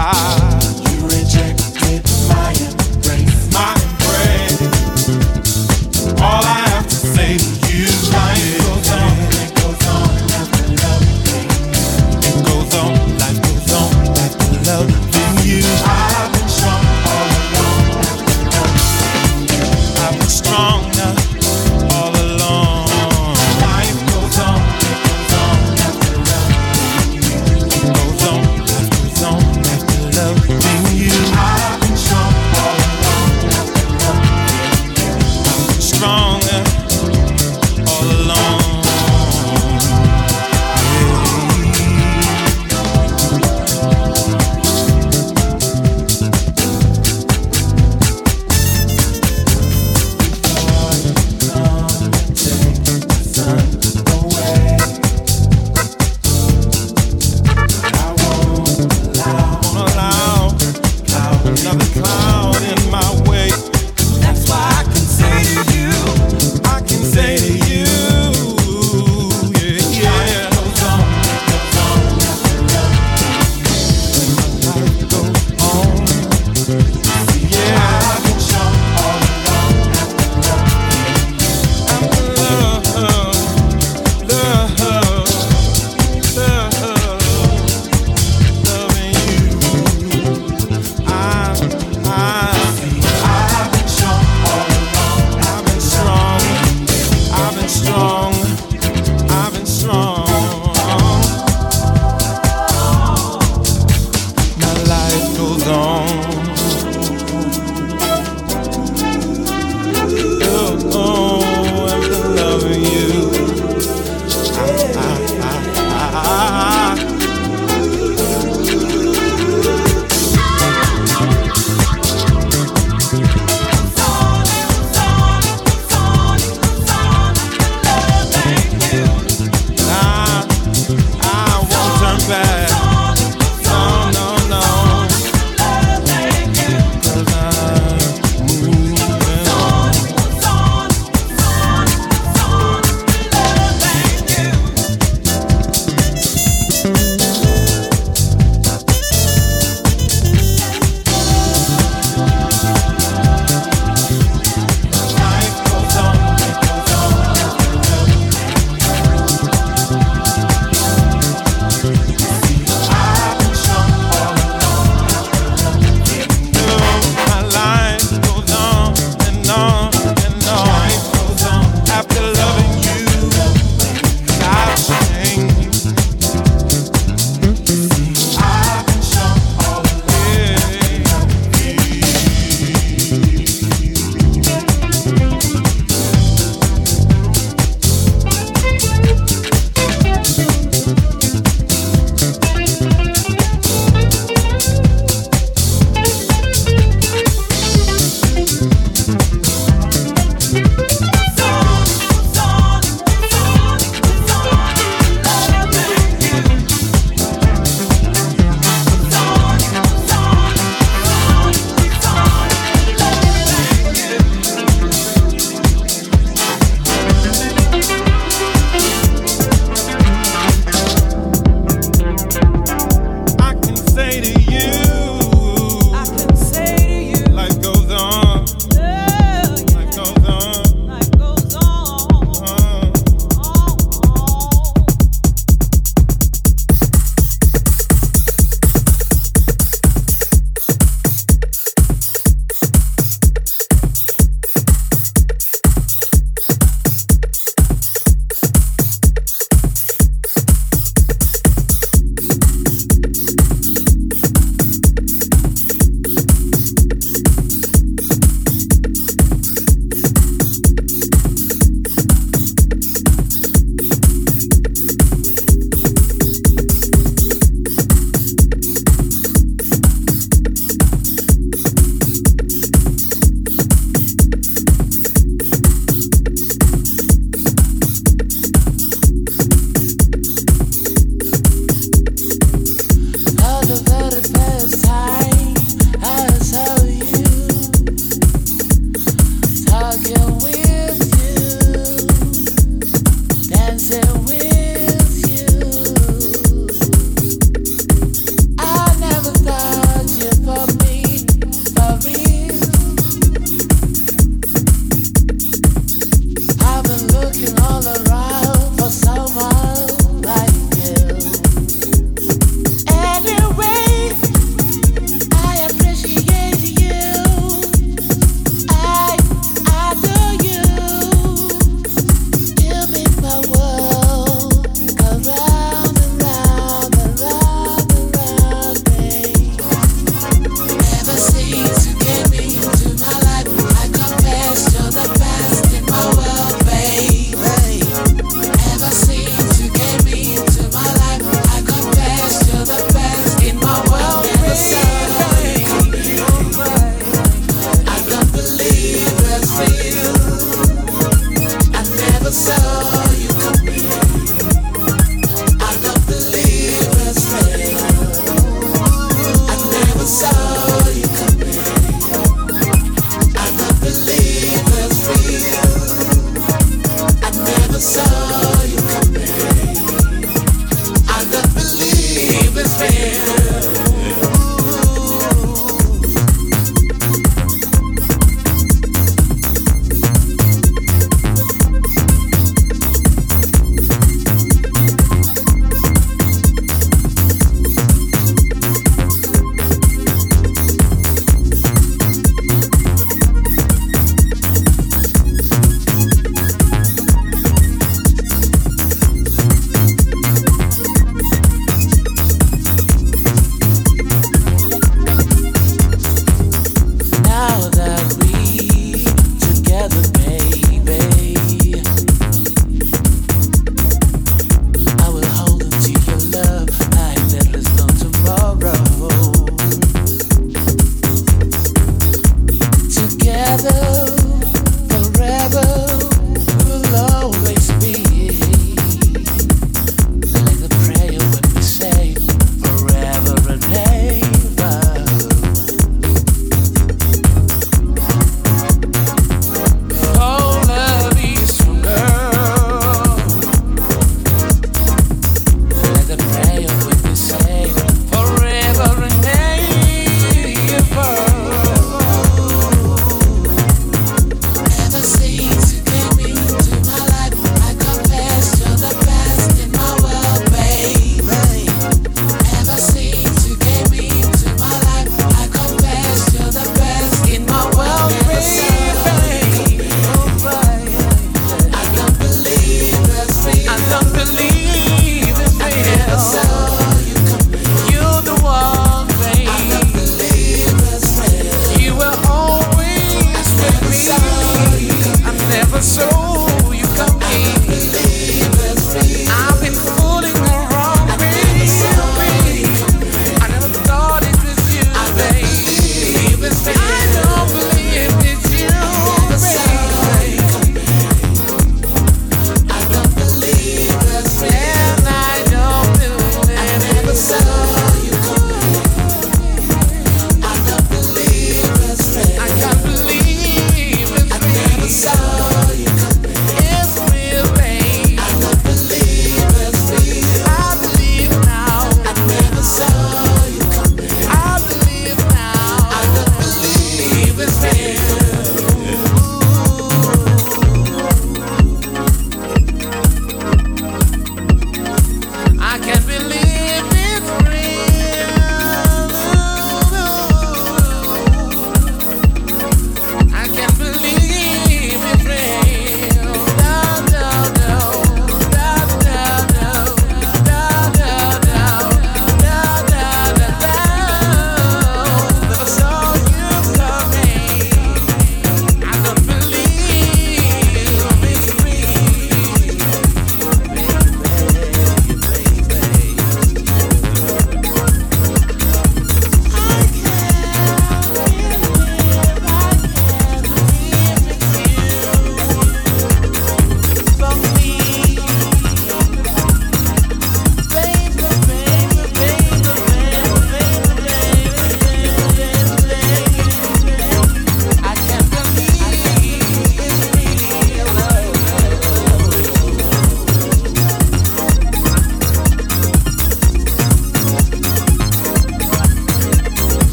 lugar.